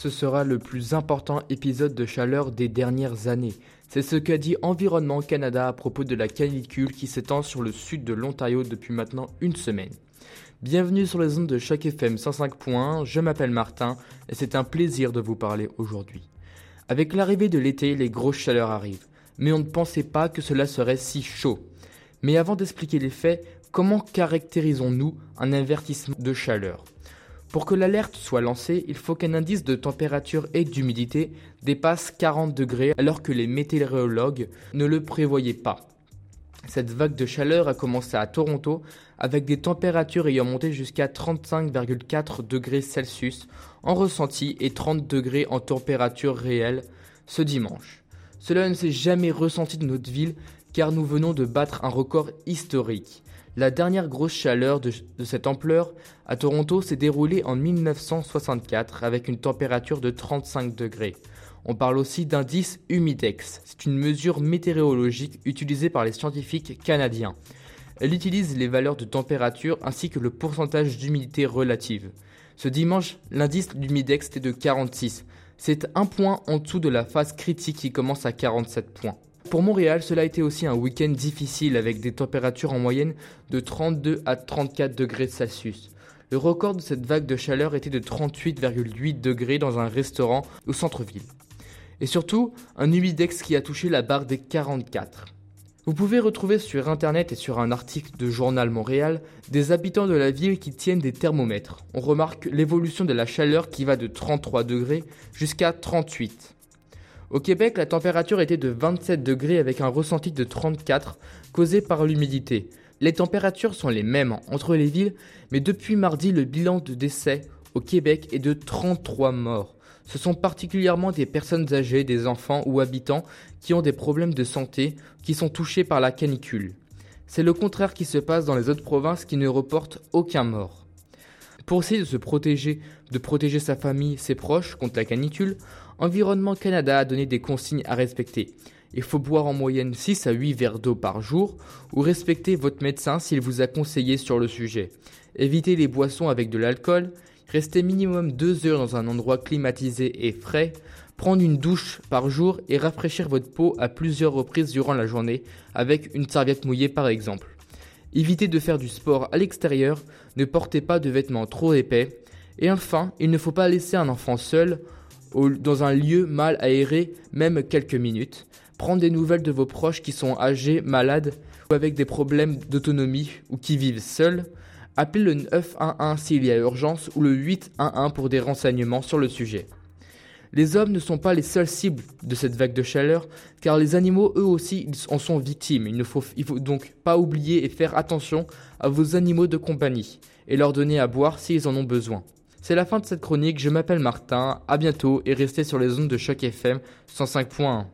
ce sera le plus important épisode de chaleur des dernières années. C'est ce qu'a dit Environnement Canada à propos de la canicule qui s'étend sur le sud de l'Ontario depuis maintenant une semaine. Bienvenue sur les ondes de chaque FM 105.1, je m'appelle Martin et c'est un plaisir de vous parler aujourd'hui. Avec l'arrivée de l'été, les grosses chaleurs arrivent, mais on ne pensait pas que cela serait si chaud. Mais avant d'expliquer les faits, comment caractérisons-nous un avertissement de chaleur? Pour que l'alerte soit lancée, il faut qu'un indice de température et d'humidité dépasse 40 degrés alors que les météorologues ne le prévoyaient pas. Cette vague de chaleur a commencé à Toronto avec des températures ayant monté jusqu'à 35,4 degrés Celsius en ressenti et 30 degrés en température réelle ce dimanche. Cela ne s'est jamais ressenti de notre ville car nous venons de battre un record historique. La dernière grosse chaleur de, cette ampleur à Toronto s'est déroulée en 1964 avec une température de 35 degrés. On parle aussi d'indice humidex. C'est une mesure météorologique utilisée par les scientifiques canadiens. Elle utilise les valeurs de température ainsi que le pourcentage d'humidité relative. Ce dimanche, l'indice d'humidex était de 46. C'est un point en dessous de la phase critique qui commence à 47 points. Pour Montréal, cela a été aussi un week-end difficile avec des températures en moyenne de 32 à 34 degrés Celsius. Le record de cette vague de chaleur était de 38,8 degrés dans un restaurant au centre-ville. Et surtout, un humidex qui a touché la barre des 44. Vous pouvez retrouver sur internet et sur un article de Journal Montréal des habitants de la ville qui tiennent des thermomètres. On remarque l'évolution de la chaleur qui va de 33 degrés jusqu'à 38. Au Québec, la température était de 27 degrés avec un ressenti de 34 causé par l'humidité. Les températures sont les mêmes entre les villes, mais depuis mardi, le bilan de décès au Québec est de 33 morts. Ce sont particulièrement des personnes âgées, des enfants ou habitants qui ont des problèmes de santé qui sont touchés par la canicule. C'est le contraire qui se passe dans les autres provinces qui ne reportent aucun mort. Pour essayer de se protéger, de protéger sa famille, ses proches contre la canicule, Environnement Canada a donné des consignes à respecter. Il faut boire en moyenne 6 à 8 verres d'eau par jour ou respecter votre médecin s'il vous a conseillé sur le sujet. Évitez les boissons avec de l'alcool, restez minimum 2 heures dans un endroit climatisé et frais, prendre une douche par jour et rafraîchir votre peau à plusieurs reprises durant la journée avec une serviette mouillée par exemple. Évitez de faire du sport à l'extérieur, ne portez pas de vêtements trop épais. Et enfin, il ne faut pas laisser un enfant seul dans un lieu mal aéré, même quelques minutes. Prendre des nouvelles de vos proches qui sont âgés, malades ou avec des problèmes d'autonomie ou qui vivent seuls. Appelez le 911 s'il y a urgence ou le 811 pour des renseignements sur le sujet. Les hommes ne sont pas les seules cibles de cette vague de chaleur, car les animaux eux aussi en sont victimes. Il ne faut, faut donc pas oublier et faire attention à vos animaux de compagnie, et leur donner à boire s'ils en ont besoin. C'est la fin de cette chronique, je m'appelle Martin, à bientôt et restez sur les ondes de choc FM 105.1.